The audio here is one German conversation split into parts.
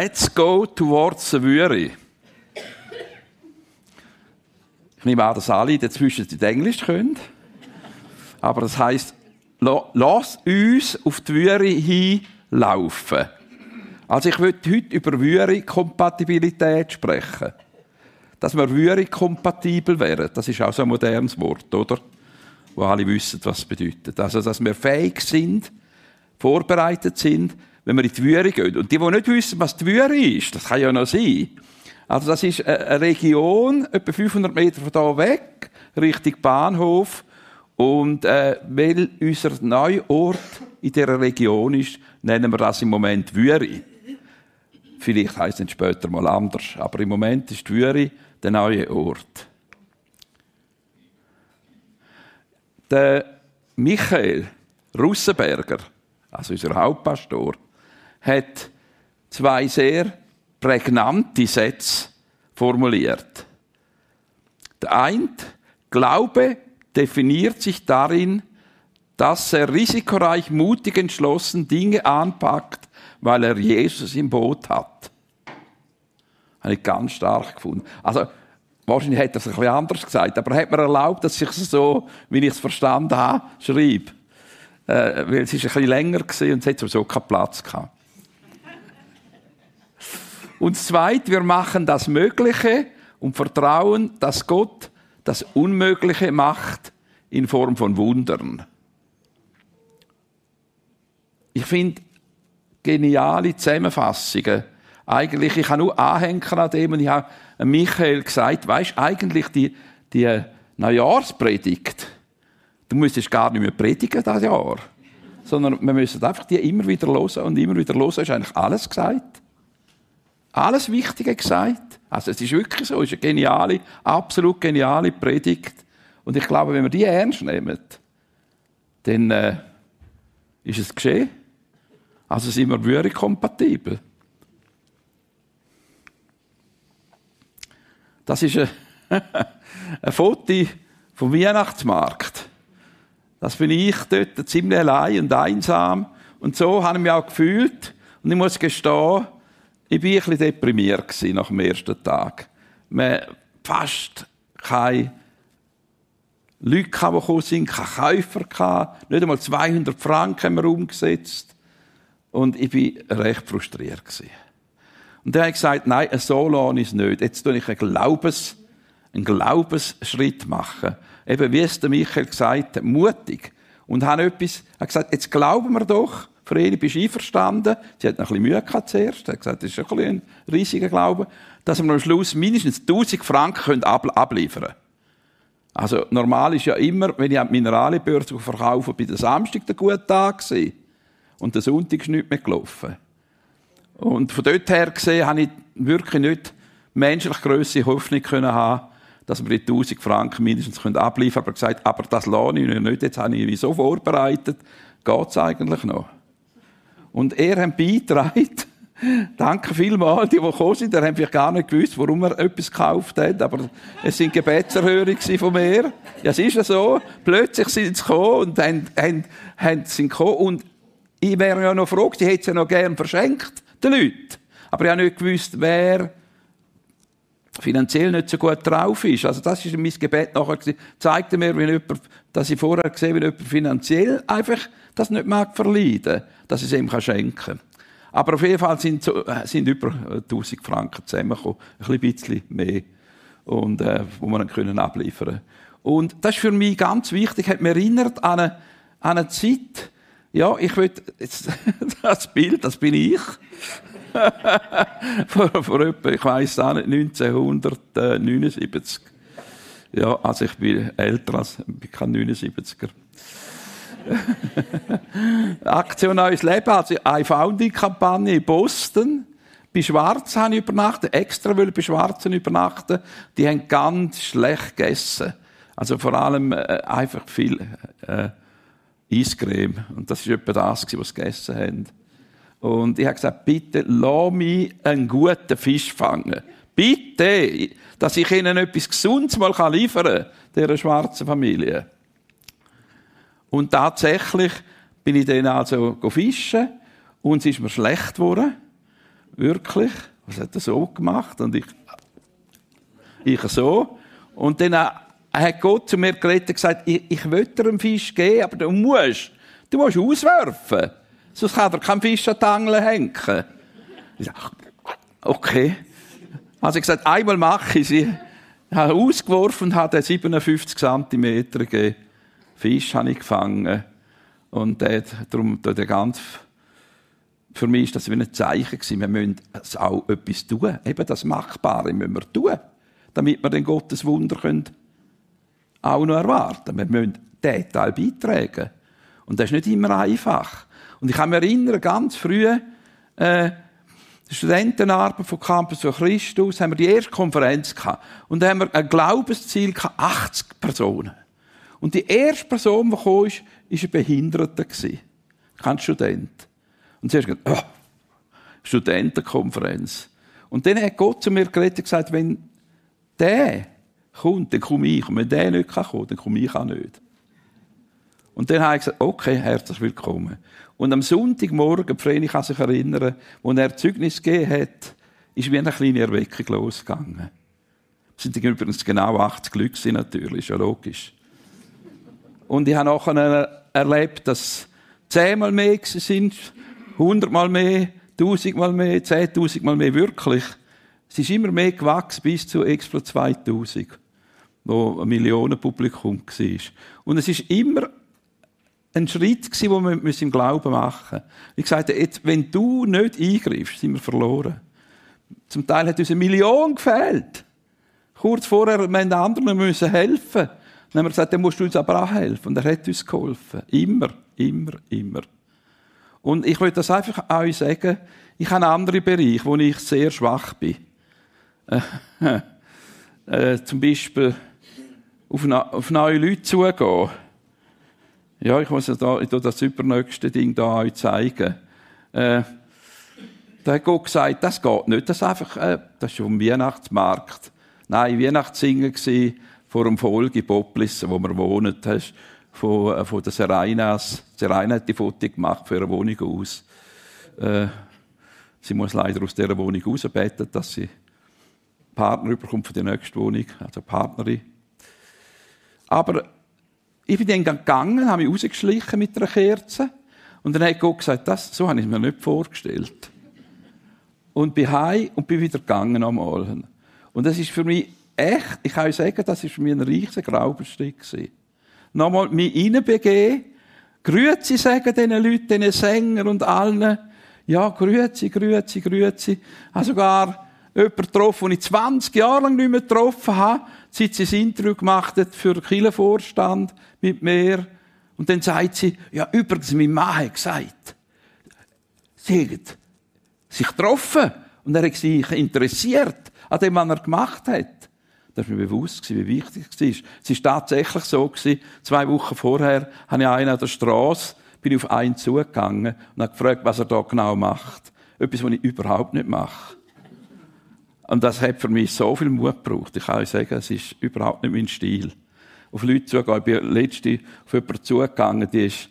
Let's go towards the Würi. Ich nehme an, dass alle dazwischen nicht Englisch können. Aber das heisst, lass uns auf die Würi hinlaufen. Also ich möchte heute über Würi-Kompatibilität sprechen. Dass wir Würi-kompatibel wären, das ist auch so ein modernes Wort, oder? Wo alle wissen, was es bedeutet. Also, dass wir fähig sind, vorbereitet sind, wenn wir in die Würi gehen. Und die, die nicht wissen, was die Würi ist, das kann ja noch sein. Also das ist eine Region, etwa 500 Meter von hier weg, Richtung Bahnhof. Und äh, weil unser neuer Ort in dieser Region ist, nennen wir das im Moment Würi. Vielleicht heisst es später mal anders, aber im Moment ist Würi der neue Ort. Der Michael Russenberger, also unser Hauptpastor, hat zwei sehr prägnante Sätze formuliert. Der eine, Glaube definiert sich darin, dass er risikoreich, mutig, entschlossen Dinge anpackt, weil er Jesus im Boot hat. Habe ich ganz stark gefunden. Also, wahrscheinlich hätte er es ein bisschen anders gesagt, aber er hat mir erlaubt, dass ich es so, wie ich es verstanden habe, schreibe. Äh, weil es ist ein bisschen länger war und es hat sowieso keinen Platz gehabt. Und zweit, wir machen das Mögliche und vertrauen, dass Gott das Unmögliche macht in Form von Wundern. Ich finde geniale Zusammenfassungen. Eigentlich, ich habe nur anhängen an dem und ich habe Michael gesagt, weißt eigentlich die, die Neujahrspredigt, du müsstest gar nicht mehr predigen das Jahr, sondern wir müssen einfach die immer wieder hören und immer wieder hören, ist eigentlich alles gesagt alles Wichtige gesagt. Also es ist wirklich so, es ist eine geniale, absolut geniale Predigt. Und ich glaube, wenn wir die ernst nehmen, dann äh, ist es geschehen. Also sind wir wirklich kompatibel. Das ist ein, ein Foto vom Weihnachtsmarkt. Das bin ich dort ziemlich allein und einsam. Und so habe ich mich auch gefühlt. Und ich muss gestehen, ich war ein bisschen deprimiert nach dem ersten Tag. Man fast keine Leute, die gekommen sind, keine Käufer, nicht einmal 200 Franken haben wir umgesetzt. Und ich war recht frustriert. Und dann habe ich gesagt, nein, so lasse ich es nicht. Jetzt tue ich einen, Glaubens, einen Glaubensschritt machen. Eben, wie es der Michael gesagt hat, mutig. Und habe etwas, er gesagt, jetzt glauben wir doch, Vreni, bist du einverstanden? Sie hat noch ein bisschen Mühe gehabt zuerst. Sie hat gesagt, das ist ein, ein riesiger Glaube. Dass wir am Schluss mindestens 1000 Franken abliefern können. Also, normal ist ja immer, wenn ich an die Mineralienbörse verkaufe, bei der Samstag der gute Tag gewesen. Und der Sonntag ist nicht mehr gelaufen. Und von dort her gesehen, habe ich wirklich nicht menschlich grosse Hoffnung können haben, dass wir die 1000 Franken mindestens abliefern können. Aber gesagt, aber das lohne ich nicht. Jetzt habe ich mich so vorbereitet. Geht es eigentlich noch? Und er hat beigetragen. Danke vielmals, die, die gekommen sind. Die haben vielleicht gar nicht gewusst, warum er etwas gekauft hat. Aber es sind Gebetserhörungen von mir. Ja, es ist ja so. Plötzlich sind sie gekommen und haben, haben, haben sind gekommen. Und ich wäre ja noch froh, sie hätte es ja noch gern verschenkt, den Leuten. Aber ich habe nicht gewusst, wer finanziell nicht so gut drauf ist. Also das ist mein Gebet nachher Zeigte mir, wenn jemand, dass ich vorher gesehen wie jemand finanziell einfach das nicht mag verleiden, dass ich es ihm schenken kann. Aber auf jeden Fall sind, so, äh, sind über 1000 Franken zusammengekommen. Ein bisschen mehr. Und, äh, wo wir dann können abliefern Und das ist für mich ganz wichtig, hat mich erinnert an eine, an eine Zeit, ja, ich will, das Bild, das bin ich. vor, vor etwa, ich weiss auch nicht, 1979. Ja, also ich bin älter als, ich bin kein 79er. Aktion Neues Leben, also eine Founding-Kampagne in Boston. Bei Schwarz habe ich übernachtet, extra will bei Schwarzen übernachten. Die haben ganz schlecht gegessen. Also vor allem äh, einfach viel äh, Eiscreme. Und das war etwa das, was sie gegessen haben. Und ich habe gesagt, bitte, lass mich einen guten Fisch fangen. Bitte, dass ich ihnen etwas Gesundes mal liefern kann, dieser schwarzen Familie. Und tatsächlich bin ich dann also fischen und es ist mir schlecht geworden. Wirklich? Was hat er so gemacht? Und ich, ich so. Und dann hat Gott zu mir geredet und gesagt, ich, ich will dir einen Fisch geben, aber du musst, du musst auswerfen. Sonst kann er keinen Fisch an die Angel hängen. Ich sage, okay. Also ich gesagt, einmal mache ich sie. Ich habe ausgeworfen und habe 57 cm. Fisch habe ich gefangen. Und der, darum, der ganz, für mich ist das wie ein Zeichen gewesen. Wir müssen auch etwas tun. Eben das Machbare müssen wir tun. Damit wir den Gottes Wunder können auch noch erwarten. Wir müssen diesen Teil beitragen. Und das ist nicht immer einfach. Und ich kann mich erinnern, ganz früh, äh, Studentenarbeit von Campus für Christus, haben wir die erste Konferenz gehabt. Und da haben wir ein Glaubensziel gehabt, 80 Personen. Und die erste Person, die kam, ist ein Behinderter gewesen. Kein Student. Und sie hat gesagt, oh, Studentenkonferenz. Und dann hat Gott zu mir geredet und gesagt, wenn der kommt, dann komme ich. Und wenn der nicht kommen kann, dann komme ich auch nicht. Und dann habe ich gesagt, okay, herzlich willkommen. Und am Sonntagmorgen, Vreni kann sich erinnern, wo er Zeugnis gegeben hat, ist wie eine kleine Erweckung losgegangen. Es sind übrigens genau 80 Leute natürlich, ist ja logisch. Und ich habe nachher erlebt, dass zehnmal mehr sind, hundertmal mehr, tausendmal mehr, zehntausendmal mehr, wirklich. Es ist immer mehr gewachsen bis zu Expo 2000, wo ein Millionenpublikum war. Und es ist immer ein Schritt gewesen, den wir im Glauben machen müssen. Ich sagte, jetzt, wenn du nicht eingreifst, sind wir verloren. Zum Teil hat uns eine Million gefehlt. Kurz vorher wir den anderen müssen helfen. Dann haben wir gesagt, dann musst du uns aber auch helfen. Und er hat uns geholfen. Immer, immer, immer. Und ich will das einfach euch sagen, ich habe einen anderen Bereich, wo ich sehr schwach bin. Äh, äh, zum Beispiel auf, auf neue Leute zugehen. Ja, ich muss ja da, ich das übernächste Ding da euch zeigen. Äh, da hat Gott gesagt, das geht nicht. Das ist einfach, äh, das ist vom Weihnachtsmarkt. Nein, Weihnachtssingen war vor dem Volk in Poplissen, wo wir wohnen. Hast, von, äh, von der Sereinas. Seraina hat die Foto gemacht für ihre Wohnung aus. Äh, sie muss leider aus dieser Wohnung rausbeten, dass sie Partner überkommt für die nächste Wohnung, also Partnerin. Aber ich bin dann gegangen, habe mich rausgeschlichen mit einer Kerze. Und dann hat Gott gesagt, das, so habe ich mir nicht vorgestellt. Und bin heim und bin wieder gegangen einmal. Und das ist für mich echt, ich kann euch sagen, das ist für mich ein riesiger Glaubensstrick gewesen. Nochmal mich reinbegeben, Grüezi sagen diesen Leuten, diesen Sängern und allen. Ja, Grüezi, Grüezi, Grüezi. Ich habe sogar jemanden getroffen, den ich 20 Jahre lang nicht mehr getroffen habe, seit sie das Interview gemacht hat für den Kirchenvorstand mit mir. Und dann sagt sie, ja, übrigens, mein Mann hat gesagt, sie hat sich getroffen und er hat sich interessiert an dem, was er gemacht hat. Das ist mir bewusst, wie wichtig es war. Es war tatsächlich so, zwei Wochen vorher habe ich einen an der Straße, bin auf einen zugegangen und habe gefragt, was er da genau macht. Etwas, was ich überhaupt nicht mache. Und das hat für mich so viel Mut gebraucht. Ich kann euch sagen, es ist überhaupt nicht mein Stil auf Leute zugehen. Ich bin letzte auf jemanden zugegangen, die ist,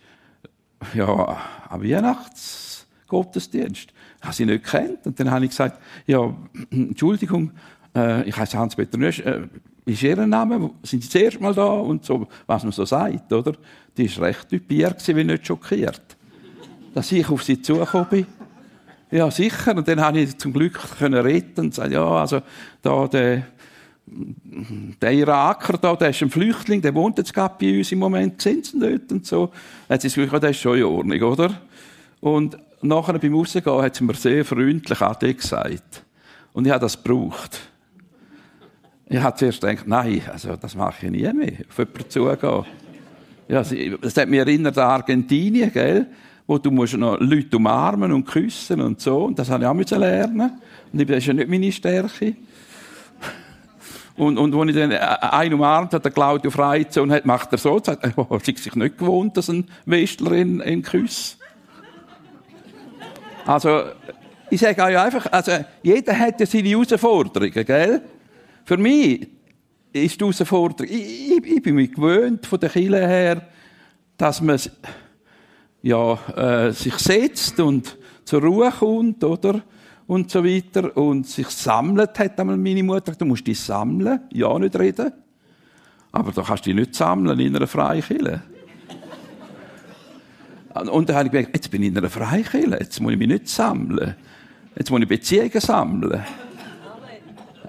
ja, am Weihnachtsgottesdienst. Ich habe sie nicht kennt. Und dann habe ich gesagt, ja, Entschuldigung, äh, ich heiße Hans-Peter Nösch, äh, ist Ihr Name? Sind Sie das erste Mal da? Und so, was man so sagt, oder? Die war recht typiert, wie nicht schockiert. Dass ich auf sie zugekommen bin. Ja, sicher. Und dann habe ich zum Glück können retten und sagen, ja, also, da, der, der Iraker da, der ist ein Flüchtling, der wohnt jetzt gerade bei uns im Moment, sind sie nicht und so. Jetzt ist es das ist schon in Ordnung, oder? Und nachher beim Rausgehen hat sie mir sehr freundlich Ade gesagt. Und ich habe das gebraucht. Ich habe zuerst gedacht, nein, also das mache ich nie mehr, auf jemanden zugehen. Ja, das hat mich erinnert an Argentinien, gell? Wo du musst noch Leute umarmen und küssen und so. Und das habe ich auch lernen. Und das ist ja nicht meine Stärke. Und, und als ich dann äh, einen umarmt hat, der Claudio Freize, und hat, macht er so, und sagt, oh, sie sich nicht gewohnt, dass ein Westler in, in Küss. Also, ich sage euch einfach, also, jeder hat ja seine Herausforderungen, gell? Für mich ist die Herausforderung, ich, ich, ich bin mich gewöhnt von der Kirche her, dass man, ja, äh, sich setzt und zur Ruhe kommt, oder? und so weiter und sich sammelt, hat einmal meine Mutter gesagt, du musst dich sammeln, ja nicht reden. Aber da kannst du dich nicht sammeln in einer Freikirche. Und dann habe ich gedacht, jetzt bin ich in einer Freikirche, jetzt muss ich mich nicht sammeln. Jetzt muss ich Beziehungen sammeln.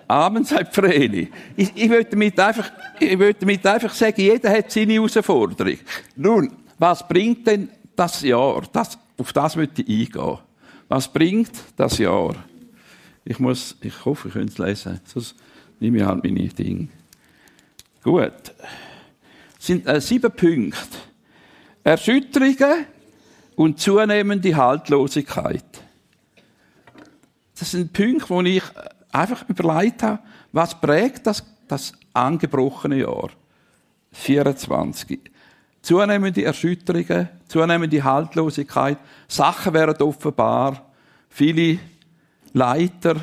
Amen, sagt Vreni. Ich, ich will damit einfach, ich will damit einfach sagen, jeder hat seine Herausforderung. Nun, was bringt denn das Jahr? Das, auf das möchte ich eingehen. Was bringt das Jahr? Ich muss, ich hoffe, ich könnte es lesen. Sonst nehme ich halt meine Dinge. Gut. Es sind äh, sieben Punkte. Erschütterungen und zunehmende Haltlosigkeit. Das sind Punkte, wo ich einfach überlegt habe, was prägt das, das angebrochene Jahr? 24. Zunehmende Erschütterungen, zunehmende Haltlosigkeit, Sachen werden offenbar, viele Leiter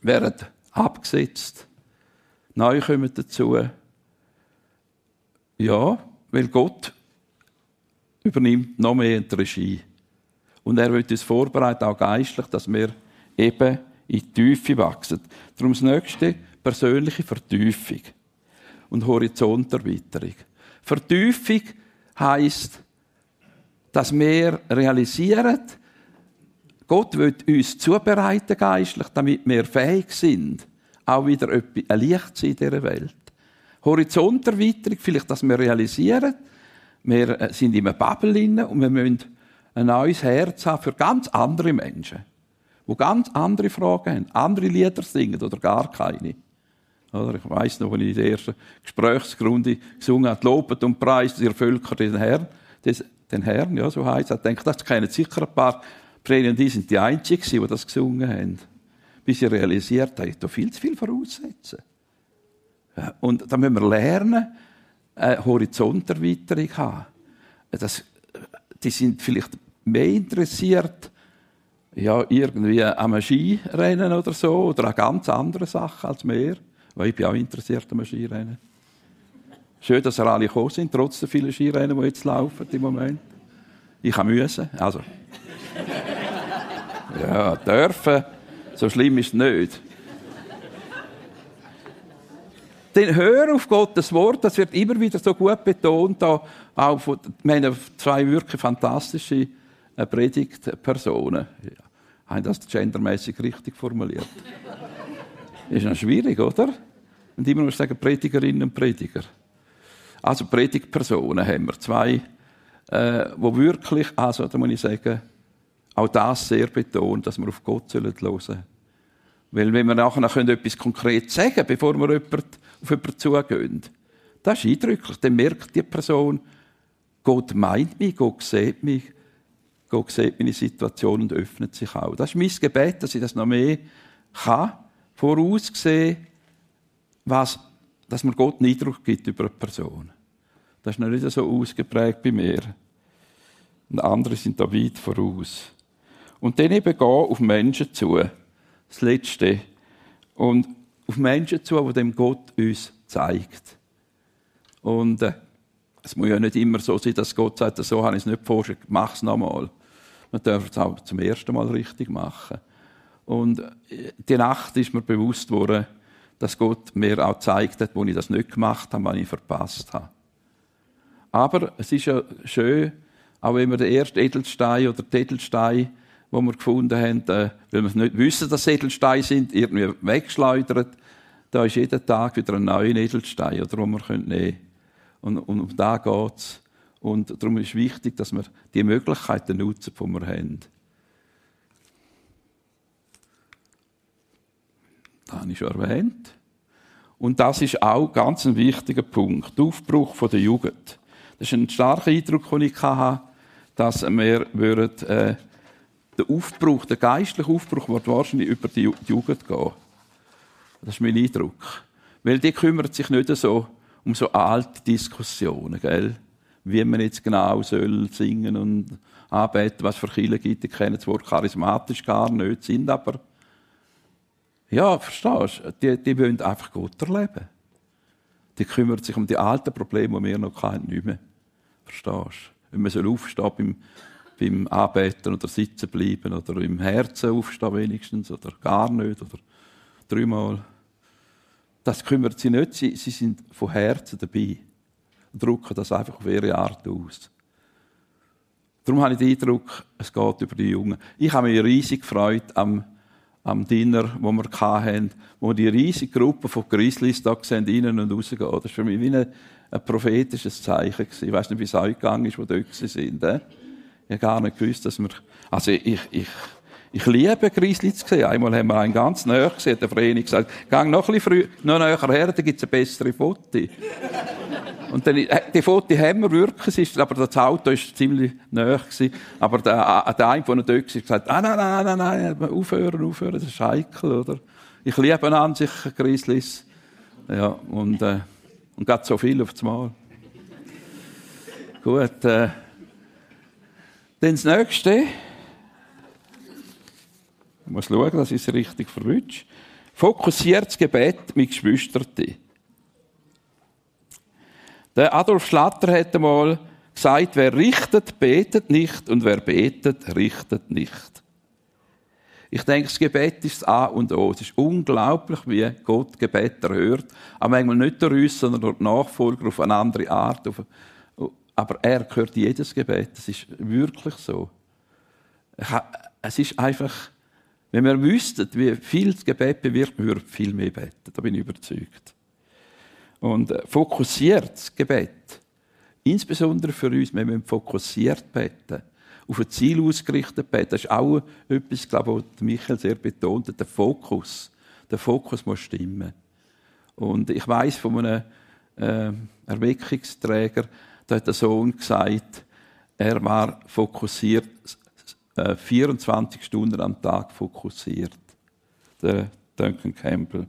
werden abgesetzt, neu kommen dazu. Ja, weil Gott übernimmt noch mehr die Regie. Und er wird uns vorbereiten, auch geistlich, dass wir eben in die Tiefe wachsen. Darum das nächste, persönliche Vertiefung und Horizonterweiterung. Vertiefung heisst, dass wir realisieren, Gott wird uns zubereiten geistlich, damit wir fähig sind, auch wieder ein Licht zu sein in dieser Welt. Horizonterweiterung, vielleicht, dass wir realisieren, wir äh, sind in einer Bubble und wir müssen ein neues Herz haben für ganz andere Menschen die ganz andere Fragen haben, andere Lieder singen oder gar keine. Oder ich weiss noch, als ich in der ersten Gesprächsgrunde gesungen habe, lobet und preist ihr Völker den Herrn, den Herrn, ja, so heisst es. Ich denke, das kennen sicher ein paar Prediger, und die sind die Einzigen, die das gesungen haben. Bis sie realisiert haben, da viel zu viel voraussetzen. Und da müssen wir lernen, eine Horizonterweiterung haben. Das, die sind vielleicht mehr interessiert ja, irgendwie am Skirennen oder so oder an ganz anderen Sachen als mehr. Weil ich bin auch interessiert am Skirennen. Schön, dass ihr alle gekommen sind, trotz der vielen Skirennen, die jetzt laufen im Moment. Ich kann müssen, also. ja, dürfen. So schlimm ist es nicht. Dann hör auf Gottes Wort, das wird immer wieder so gut betont. Auch von, haben zwei wirklich fantastische eine Predigtpersonen. Haben das gendermäßig richtig formuliert? Ist noch schwierig, oder? Und immer muss sagen Predigerinnen und Prediger. Also Predigtpersonen haben wir zwei, äh, wo wirklich, also da muss ich sagen, auch das sehr betont, dass wir auf Gott hören sollen. Weil wenn wir nachher etwas konkret sagen bevor wir jemand, auf jemanden zugehen, das ist eindrücklich. Dann merkt die Person, Gott meint mich, Gott sieht mich, Gott sieht meine Situation und öffnet sich auch. Das ist mein Gebet, dass ich das noch mehr kann, voraussehen, was, dass mir Gott einen Eindruck gibt über eine Person. Das ist noch nicht so ausgeprägt bei mir. Und andere sind da weit voraus. Und dann eben gehen auf Menschen zu. Das Letzte. Und auf Menschen zu, die dem Gott uns zeigt. Und äh, es muss ja nicht immer so sein, dass Gott sagt, so habe ich es nicht vorgestellt, mach es nochmal. Man darf es auch zum ersten Mal richtig machen. Und äh, die Nacht ist mir bewusst worden, dass Gott mir auch gezeigt hat, wo ich das nicht gemacht habe, was ich verpasst habe. Aber es ist ja schön, auch wenn wir den ersten Edelstein oder den Edelstein, wo wir gefunden haben, äh, weil wir nicht wissen, dass Edelsteine sind, irgendwie weggeschleudert, da ist jeden Tag wieder ein neuer Edelstein, oder, den wir nehmen können. Und, und um da geht es. Und darum ist wichtig, dass wir die Möglichkeiten nutzen, die wir haben. Das habe ich schon erwähnt. Und das ist auch ganz ein wichtiger Punkt. Der Aufbruch der Jugend. Das ist ein starker Eindruck, den ich hatte, dass wir würden, äh, der Aufbruch, der geistliche Aufbruch wird wahrscheinlich über die Jugend gehen. Das ist mein Eindruck. Weil die kümmert sich nicht so um so alte Diskussionen, gell? wie man jetzt genau soll singen und anbeten, was für Kirchen gibt. Ich kenne das Wort charismatisch gar nicht, sind aber, ja, verstehst du, die, die wollen einfach Gott erleben. Die kümmern sich um die alten Probleme, die wir noch kennen, nicht mehr. Verstehst du? Wenn man aufstehen beim, beim Anbeten oder Sitzen bleiben oder im Herzen aufstehen wenigstens oder gar nicht oder dreimal. Das kümmert sie nicht, sie, sie sind von Herzen dabei und drücken das einfach auf ihre Art aus. Darum habe ich den Eindruck, es geht über die Jungen. Ich habe mich riesig gefreut am, am Dinner, wo wir hatten, wo die riesige Gruppe von Grizzlies da sehen, innen und rausgehen. Das war für mich wie ein, ein prophetisches Zeichen. Ich weiß nicht, wie es euch gegangen ist, wo dort sind. Eh? Ich habe gar nicht gewusst, dass wir, also ich, ich, ich liebe Grizzlies zu sehen. Einmal haben wir einen ganz näher gesehen, der Vreni gesagt, gang noch ein bisschen früh, noch näher her, da gibt es eine bessere Foto. Und dann, äh, die Fotos haben wir wirklich, aber das Auto war ziemlich nahe. Gewesen. Aber der, äh, der eine, der dort war, gesagt, ah, nein, nein, nein, nein, aufhören, aufhören, das ist heikel, oder? Ich liebe an sich Grizzlies. Ja, und, äh, und geht so viel auf das Mal. Gut, äh, dann das Nächste. Muss schauen, dass ich es richtig verwünsche. Fokussiertes Gebet mit Geschwistern. Der Adolf Schlatter hat einmal gesagt, wer richtet, betet nicht und wer betet, richtet nicht. Ich denke, das Gebet ist das A und O. Es ist unglaublich, wie Gott Gebet erhört. Aber manchmal nicht durch uns, sondern durch die Nachfolger auf eine andere Art. Aber er hört jedes Gebet. Das ist wirklich so. Es ist einfach, wenn wir wüssten, wie viel das Gebet bewirkt, würden wir viel mehr beten. Da bin ich überzeugt. Und äh, fokussiertes Gebet, insbesondere für uns, wenn wir fokussiert beten, auf ein Ziel ausgerichtet beten, das ist auch etwas, glaube ich, was Michael sehr betont hat, der Fokus. Der Fokus muss stimmen. Und ich weiß von einem äh, Erweckungsträger, da hat der Sohn gesagt, er war fokussiert, äh, 24 Stunden am Tag fokussiert. Der Duncan Campbell.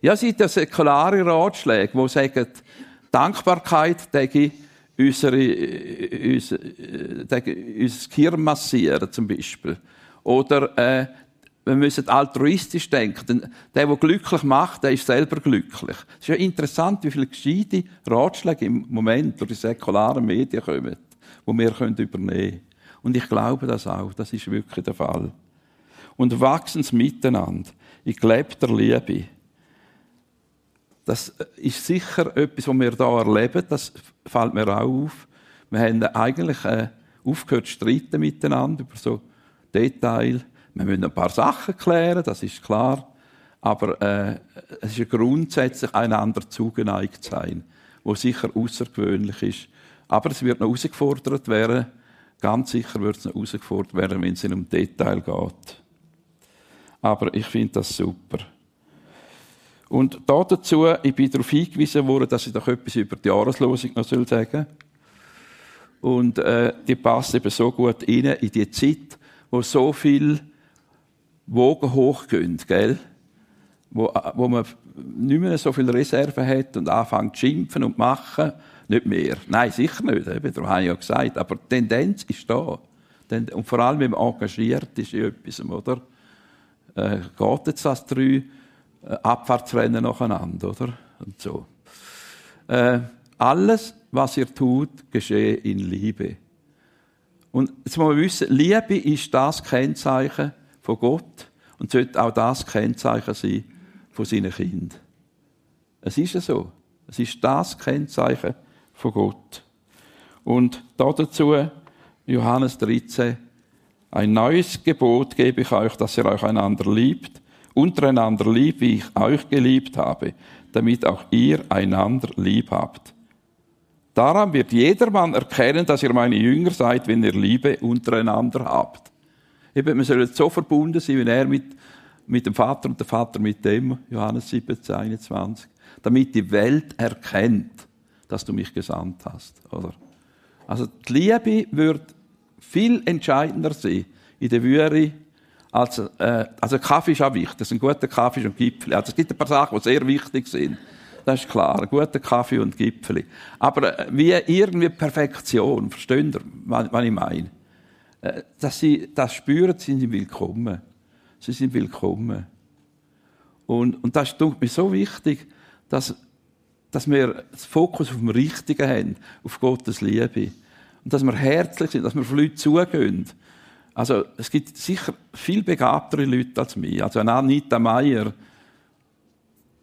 Ja, es gibt ja säkulare Ratschläge, die sagen, Dankbarkeit denke unsere, unser, unser Gehirn massieren, zum Beispiel. Oder, äh, wir müssen altruistisch denken. Denn der, der glücklich macht, der ist selber glücklich. Es ist ja interessant, wie viele gescheite Ratschläge im Moment durch die säkularen Medien kommen, die wir übernehmen können. Und ich glaube das auch. Das ist wirklich der Fall. Und wachsens Miteinander. Glaube der Liebe. Das ist sicher etwas, was wir hier erleben. Das fällt mir auch auf. Wir haben eigentlich äh, aufgehört zu streiten miteinander über so Details. Wir müssen ein paar Sachen klären, das ist klar. Aber äh, es ist grundsätzlich einander zugeneigt sein, wo sicher außergewöhnlich ist. Aber es wird noch herausgefordert werden. Ganz sicher wird es noch herausgefordert werden, wenn es um Detail geht. Aber ich finde das super. Und da dazu, ich bin darauf hingewiesen worden, dass ich doch etwas über die Jahreslosung noch sagen soll. Und äh, die passt eben so gut rein in die Zeit, wo so viel Wogen hochgehen, gell? Wo, wo man nicht mehr so viel Reserven hat und anfängt zu schimpfen und machen. Nicht mehr. Nein, sicher nicht. Eben, darum habe ich ja gesagt. Aber die Tendenz ist da. Und vor allem, wenn man engagiert ist in etwas, oder? Äh, geht jetzt das drei äh, Abfahrtsrennen nacheinander, oder? Und so. Äh, alles, was ihr tut, geschehe in Liebe. Und jetzt muss man wissen, Liebe ist das Kennzeichen von Gott und sollte auch das Kennzeichen sein von seinen Kindern. Es ist ja so. Es ist das Kennzeichen von Gott. Und dazu Johannes 13, ein neues Gebot gebe ich euch, dass ihr euch einander liebt, untereinander lieb, wie ich euch geliebt habe, damit auch ihr einander lieb habt. Daran wird jedermann erkennen, dass ihr meine Jünger seid, wenn ihr Liebe untereinander habt. Eben, wir sollen so verbunden sein, wie er mit, mit dem Vater und der Vater mit dem, Johannes 17, 21, damit die Welt erkennt, dass du mich gesandt hast. Oder? Also die Liebe wird viel entscheidender sein in der Würe also, äh, also Kaffee ist auch wichtig. Ein guter Kaffee und Gipfel. Also es gibt ein paar Sachen, die sehr wichtig sind. Das ist klar. Ein guter Kaffee und Gipfel. Aber äh, wie irgendwie Perfektion. Versteht ihr, was, was ich meine? Äh, dass sie das spüren, sind sie willkommen. Sie sind willkommen. Und, und das ist mir so wichtig, dass, dass wir das Fokus auf dem Richtigen haben, auf Gottes Liebe. und dass wir herzlich sind, dass wir auf Leute zugehen. Also, es gibt sicher viel begabtere Leute als mich. Also, eine Anita Meier,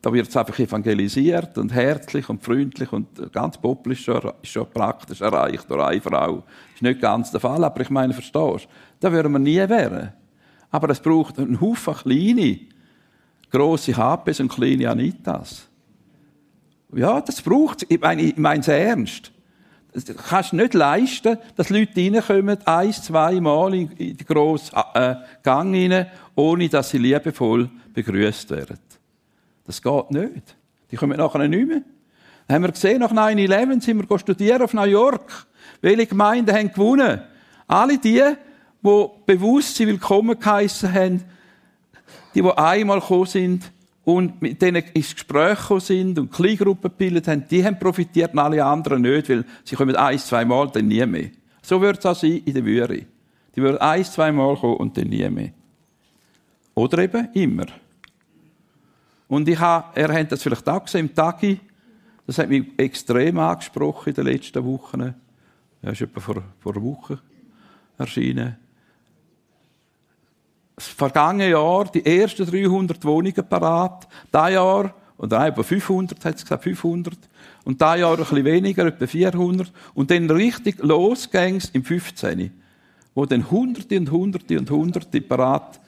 da wird es einfach evangelisiert und herzlich und freundlich und ganz populisch ist schon, ist schon praktisch erreicht durch eine Frau. Das ist nicht ganz der Fall, aber ich meine, verstehst du? Da würden wir nie werden. Aber es braucht einen Haufen kleine, grosse HPs und kleine Anitas. Ja, das braucht. Ich meine, ich meine es ernst. Du kannst nicht leisten, dass Leute reinkommen, ein, zwei Mal in den grossen äh, Gang rein, ohne dass sie liebevoll begrüßt werden. Das geht nicht. Die kommen nachher nicht mehr. Dann haben wir gesehen, nach 9-11 sind wir studieren auf New York. Welche Gemeinden haben gewonnen? Alle die, die bewusst sie willkommen geheissen haben, die, die einmal gekommen sind und mit denen ins Gespräch gekommen sind und Kleingruppen gebildet haben, die haben profitiert und alle anderen nicht, weil sie kommen ein, zwei Mal, dann nie mehr. So wird es auch sein in der Würe. Die würden ein, zwei Mal kommen und dann nie mehr. Oder eben immer. Und ich habe, er hat das vielleicht auch gesehen im Tagi, das hat mich extrem angesprochen in den letzten Wochen. Er ist etwa vor, vor einer Woche erschienen das vergangene Jahr die ersten 300 Wohnungen parat. Dieses Jahr, oder etwa 500, hat es gesagt, 500. Und dieses Jahr ein bisschen weniger, etwa 400. Und dann richtig losging im 15. Wo dann Hunderte und Hunderte und Hunderte parat,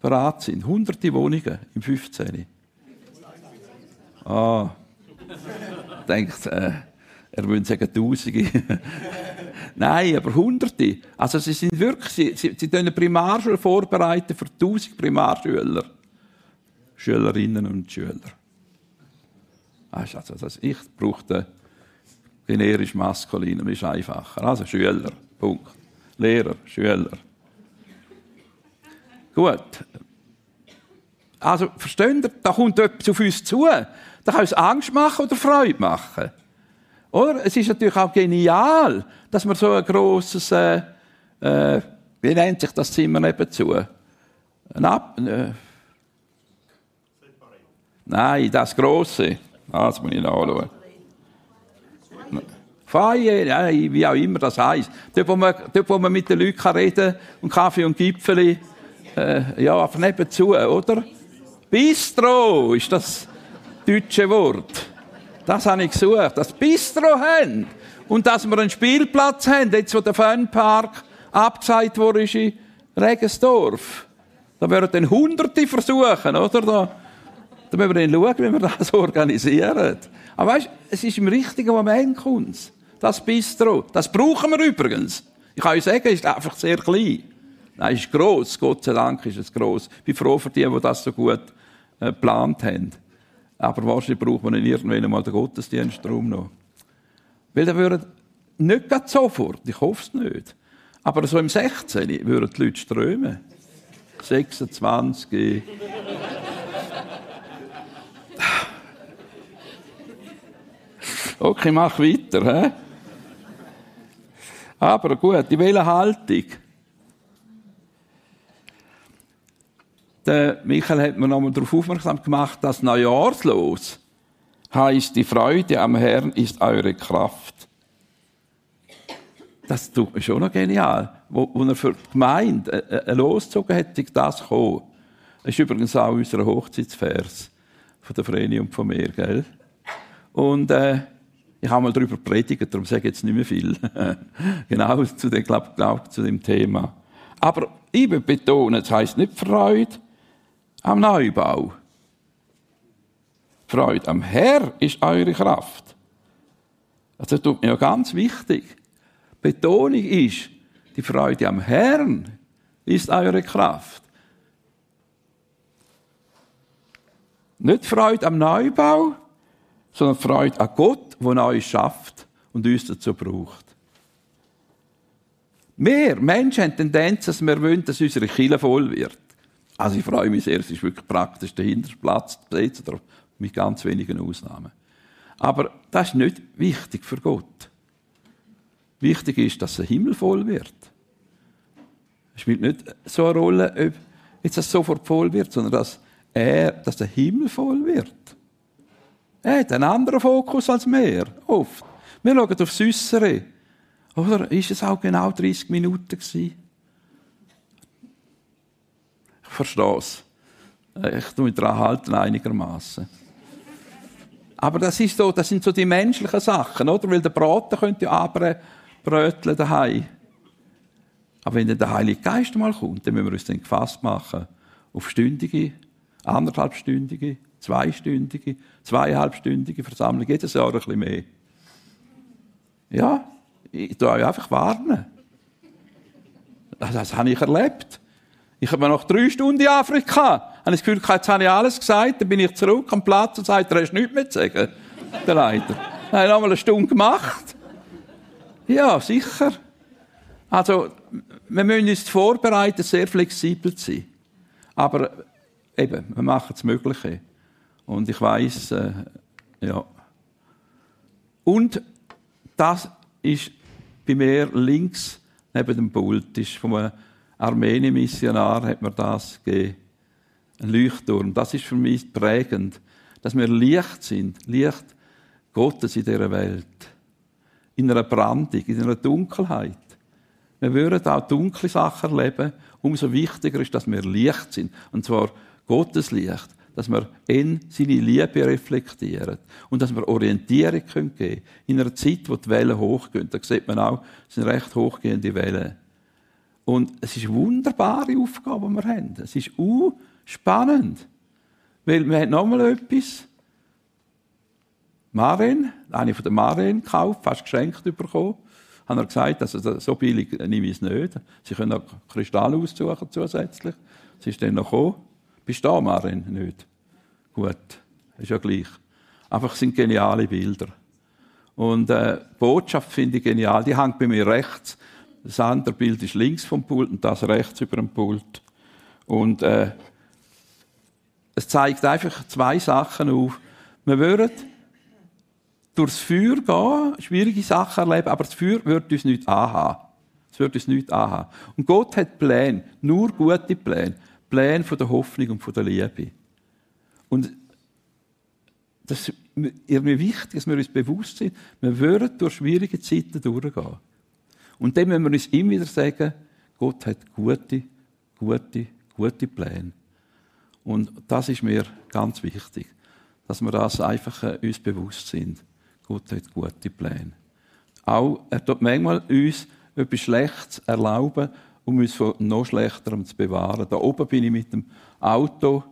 parat sind. Hunderte Wohnungen im 15. Ah. Denkt, äh, er würde sagen Tausende. Nein, aber Hunderte. Also sie sind wirklich, sie, sie, sie eine Primarschule vorbereiten für tausend Primarschüler. Schülerinnen und Schüler. Also, das, ich brauche den generisch maskulinen, ist einfacher. Also Schüler, Punkt. Lehrer, Schüler. Gut. Also, versteht ihr, da kommt etwas auf uns zu. Da kann es Angst machen oder Freude machen. Oder? Es ist natürlich auch genial, dass man so ein grosses, äh, äh, wie nennt sich das Zimmer nebenzu? Ein Ab äh, Nein, das grosse. Ah, das muss ich nachschauen. Feier, nein, wie auch immer das heisst. Dort, wo man, dort, wo man mit den Leuten reden kann und Kaffee und Gipfeli, äh, ja, einfach nebenzu, oder? Bistro ist das deutsche Wort. Das habe ich gesucht. Das Bistro haben. Und dass wir einen Spielplatz haben, jetzt wo der Funpark abgesagt wurde in Regensdorf. Da würden dann Hunderte versuchen, oder? Da, da müssen wir dann schauen, wie wir das organisieren. Aber weißt, es ist im richtigen Moment kommt Das Bistro. Das brauchen wir übrigens. Ich kann euch sagen, es ist einfach sehr klein. Nein, es ist gross. Gott sei Dank ist es gross. Ich bin froh für die, die das so gut äh, geplant haben. Aber wahrscheinlich braucht man irgendwann mal den Gottesdienst drum noch. Weil dann würden nicht gerade sofort, ich hoffe es nicht, aber so im 16. würden die Leute strömen. 26. Okay, mach weiter. He? Aber gut, in welcher Haltung? Der Michael hat mir nochmal darauf aufmerksam gemacht, dass Neujahrslos heißt, die Freude am Herrn ist eure Kraft. Das tut mir schon noch genial. Wo, wo er für die Gemeinde äh, äh losgezogen hat, das gekommen. Das ist übrigens auch unser Hochzeitsvers von der Vreni und von mir, gell? Und äh, ich habe mal darüber predigt, darum sage ich jetzt nicht mehr viel. genau zu dem, glaub, glaub, zu dem Thema. Aber ich will betonen, es heisst nicht Freude, am Neubau. Freude am Herr ist eure Kraft. Also das tut mir ja ganz wichtig. Betonung ist, die Freude am Herrn ist eure Kraft. Nicht Freude am Neubau, sondern Freude an Gott, der neu schafft und uns dazu braucht. Wir Menschen haben Tendenz, dass wir wollen, dass unsere Kille voll wird. Also ich freue mich sehr, es ist wirklich praktisch der Hinterplatz besetzt, mit ganz wenigen Ausnahmen. Aber das ist nicht wichtig für Gott. Wichtig ist, dass der Himmel voll wird. Es spielt nicht so eine Rolle, ob jetzt das sofort voll wird, sondern dass, er, dass der Himmel voll wird. Er hat einen anderen Fokus als wir, oft. Wir schauen auf Süßere. Oder ist es auch genau 30 Minuten gewesen? Verstehe es. Ich tue mich daran halten, einigermaßen. Aber das, ist so, das sind so die menschlichen Sachen, oder? Weil der Braten könnte ja bröteln daheim. Aber wenn dann der Heilige Geist mal kommt, dann müssen wir uns dann gefasst machen auf stündige, anderthalbstündige, zweistündige, zweieinhalbstündige Versammlung, jedes Jahr ein bisschen mehr. Ja, ich tue euch einfach warnen. Das, das habe ich erlebt. Ich habe nach drei Stunden in Afrika, habe ich das Gefühl, jetzt habe ich alles gesagt, dann bin ich zurück am Platz und sage, du hast nichts mehr zu sagen, der Leiter. Dann habe ich nochmal eine Stunde gemacht. Ja, sicher. Also, wir müssen uns vorbereiten, sehr flexibel zu sein. Aber eben, wir machen das Mögliche. Und ich weiß, äh, ja. Und das ist bei mir links neben dem Pult, ist von einem Armenien-Missionar hat mir das gegeben. Ein Leuchtturm. Das ist für mich prägend, dass wir Licht sind, Licht Gottes in dieser Welt. In einer Brandung, in einer Dunkelheit. Wir würden auch dunkle Sachen erleben. Umso wichtiger ist, dass wir Licht sind. Und zwar Gottes Licht dass wir in seine Liebe reflektieren und dass wir Orientierung geben können. In einer Zeit, wo die Wellen hochgehen, da sieht man auch, es sind recht hochgehende Wellen. Und es ist eine wunderbare Aufgabe, die wir haben. Es ist uh, spannend. Weil wir haben nochmal etwas. Maren, eine von den Maren gekauft, fast geschenkt bekommen. Haben er gesagt, also so billig nehme ich es nicht. Sie können auch Kristall aussuchen zusätzlich. Sie ist dann noch gekommen. Bist du da, Marin? Nicht. Gut, ist ja gleich. Einfach sind geniale Bilder. Und äh, Botschaft finde ich genial. Die hängt bei mir rechts. Das andere Bild ist links vom Pult und das rechts über dem Pult. Und äh, es zeigt einfach zwei Sachen auf. Wir würden durchs Feuer gehen, schwierige Sachen erleben, aber das Feuer wird uns nicht anhaben. Es wird uns nicht anhaben. Und Gott hat Pläne, nur gute Pläne. Pläne von der Hoffnung und von der Liebe. Und das ist irgendwie wichtig, dass wir uns bewusst sind, wir würden durch schwierige Zeiten durchgehen. Und dann müssen wir uns immer wieder sagen, Gott hat gute, gute, gute Pläne. Und das ist mir ganz wichtig, dass wir das einfach äh, uns bewusst sind. Gott hat gute Pläne. Auch, er tut manchmal uns etwas Schlechtes erlauben, um uns von noch Schlechterem zu bewahren. Da oben bin ich mit dem Auto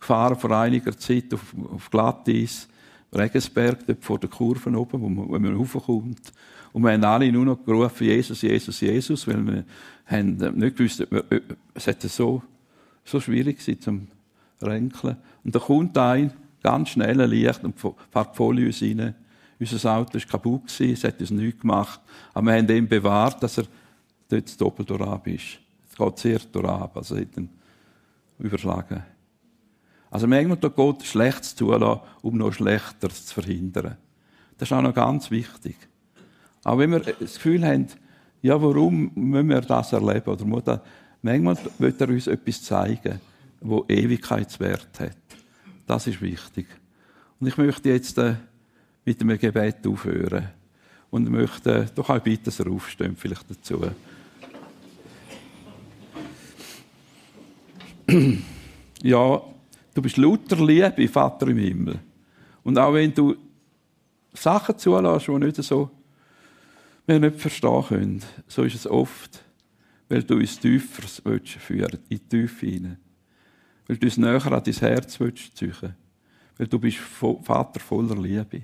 gefahren vor einiger Zeit auf, auf Glatteis, Regensberg, dort vor der Kurve oben, wo man, wenn man raufkommt. Und wir haben alle nur noch gerufen, Jesus, Jesus, Jesus, weil wir haben äh, nicht gewusst, ob wir, es hätte so, so schwierig sein zum Ränkeln. Und da kommt ein, ganz schnell ein Licht und fährt voll in uns rein. Unser Auto war kaputt, es hat uns nichts gemacht. Aber wir haben ihn bewahrt, dass er dort doppelt durchab ist. Es geht sehr durchab, also hat ihn überschlagen. Also manchmal tut Gott Schlechtes zulassen, um noch Schlechteres zu verhindern. Das ist auch noch ganz wichtig. Auch wenn wir das Gefühl haben, ja, warum müssen wir das erleben? Oder muss das, manchmal wird er uns etwas zeigen, wo Ewigkeitswert hat. Das ist wichtig. Und ich möchte jetzt äh, mit einem Gebet aufhören. Und möchte doch auch bitten, dass er aufsteht, vielleicht dazu. ja, du bist lauter Liebe, Vater im Himmel. Und auch wenn du Sachen zulässt, die nicht so, wir nicht verstehen können, so ist es oft, weil du uns tiefer willst führen, in die Tiefe hinein. Weil du uns näher an dein Herz willst ziehen. Weil du bist Vater voller Liebe.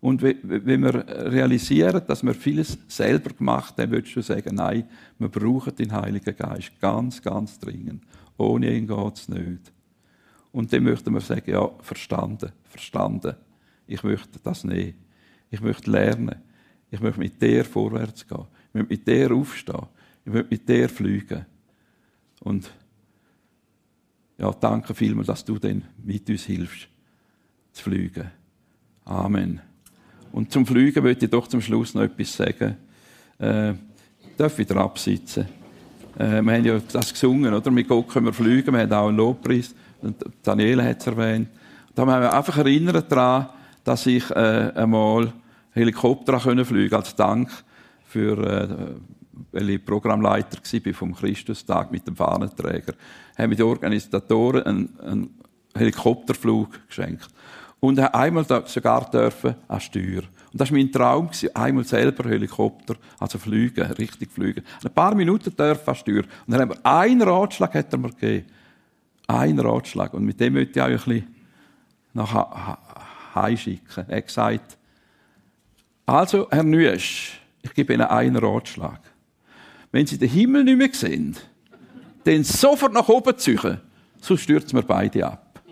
Und wenn wir realisieren, dass wir vieles selber gemacht haben, würdest du sagen, nein, wir brauchen den Heiligen Geist ganz, ganz dringend. Ohne ihn geht es nicht. Und dann möchten wir sagen, ja, verstanden, verstanden. Ich möchte das nicht. Ich möchte lernen. Ich möchte mit dir vorwärts gehen. Ich möchte mit dir aufstehen. Ich möchte mit dir fliegen. Und ja, danke vielmals, dass du dann mit uns hilfst, zu fliegen. Amen. Und zum Fliegen möchte ich doch zum Schluss noch etwas sagen. Äh, ich darf wieder absitzen. Äh, wir haben ja das gesungen, oder? Mit Gott können wir fliegen. Wir haben auch einen Lobpreis. Daniela hat es erwähnt. Da haben wir einfach erinnert daran, dass ich äh, einmal Helikopter fliegen konnte, als Dank für, äh, weil ich Programmleiter war vom Christustag mit dem Fahnenträger, haben die Organisatoren einen, einen Helikopterflug geschenkt. Und einmal sogar dürfen an Steuer. Und das war mein Traum, einmal selber Helikopter, also fliegen, richtig fliegen. Ein paar Minuten dürfen an Steuer. Und dann haben wir einen Ratschlag hat er mir gegeben. Einen Ratschlag. Und mit dem möchte ich auch ein bisschen nach Hause. Er hat gesagt, also, Herr Nüesch, ich gebe Ihnen einen Ratschlag. Wenn Sie den Himmel nicht mehr sehen, dann sofort nach oben ziehen, sonst stürzen wir beide ab.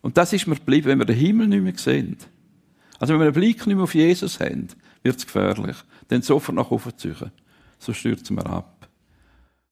Und das ist mir geblieben, wenn wir den Himmel nicht mehr sehen. Also wenn wir den Blick nicht mehr auf Jesus haben, wird es gefährlich. Dann sofort nach oben ziehen, sonst stürzen wir ab.